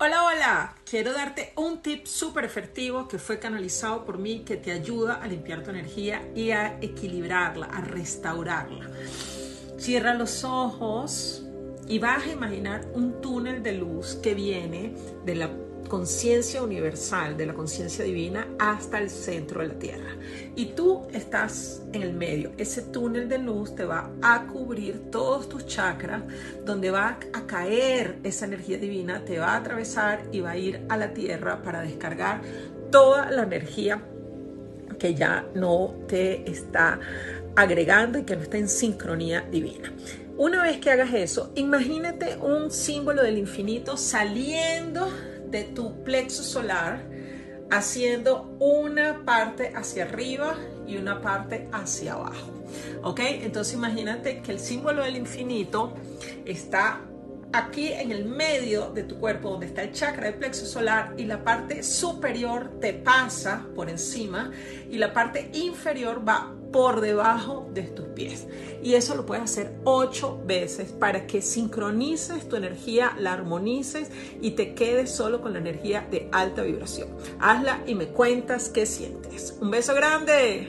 Hola, hola. Quiero darte un tip súper efectivo que fue canalizado por mí que te ayuda a limpiar tu energía y a equilibrarla, a restaurarla. Cierra los ojos y vas a imaginar un túnel de luz que viene de la conciencia universal, de la conciencia divina, hasta el centro de la Tierra. Y tú estás en el medio. Ese túnel de luz te va a cubrir todos tus chakras, donde va a caer esa energía divina, te va a atravesar y va a ir a la Tierra para descargar toda la energía que ya no te está agregando y que no está en sincronía divina. Una vez que hagas eso, imagínate un símbolo del infinito saliendo de tu plexo solar, haciendo una parte hacia arriba y una parte hacia abajo. ¿Ok? Entonces imagínate que el símbolo del infinito está aquí en el medio de tu cuerpo, donde está el chakra del plexo solar, y la parte superior te pasa por encima y la parte inferior va por debajo de tus pies. Y eso lo puedes hacer ocho veces para que sincronices tu energía, la armonices y te quedes solo con la energía de alta vibración. Hazla y me cuentas qué sientes. Un beso grande.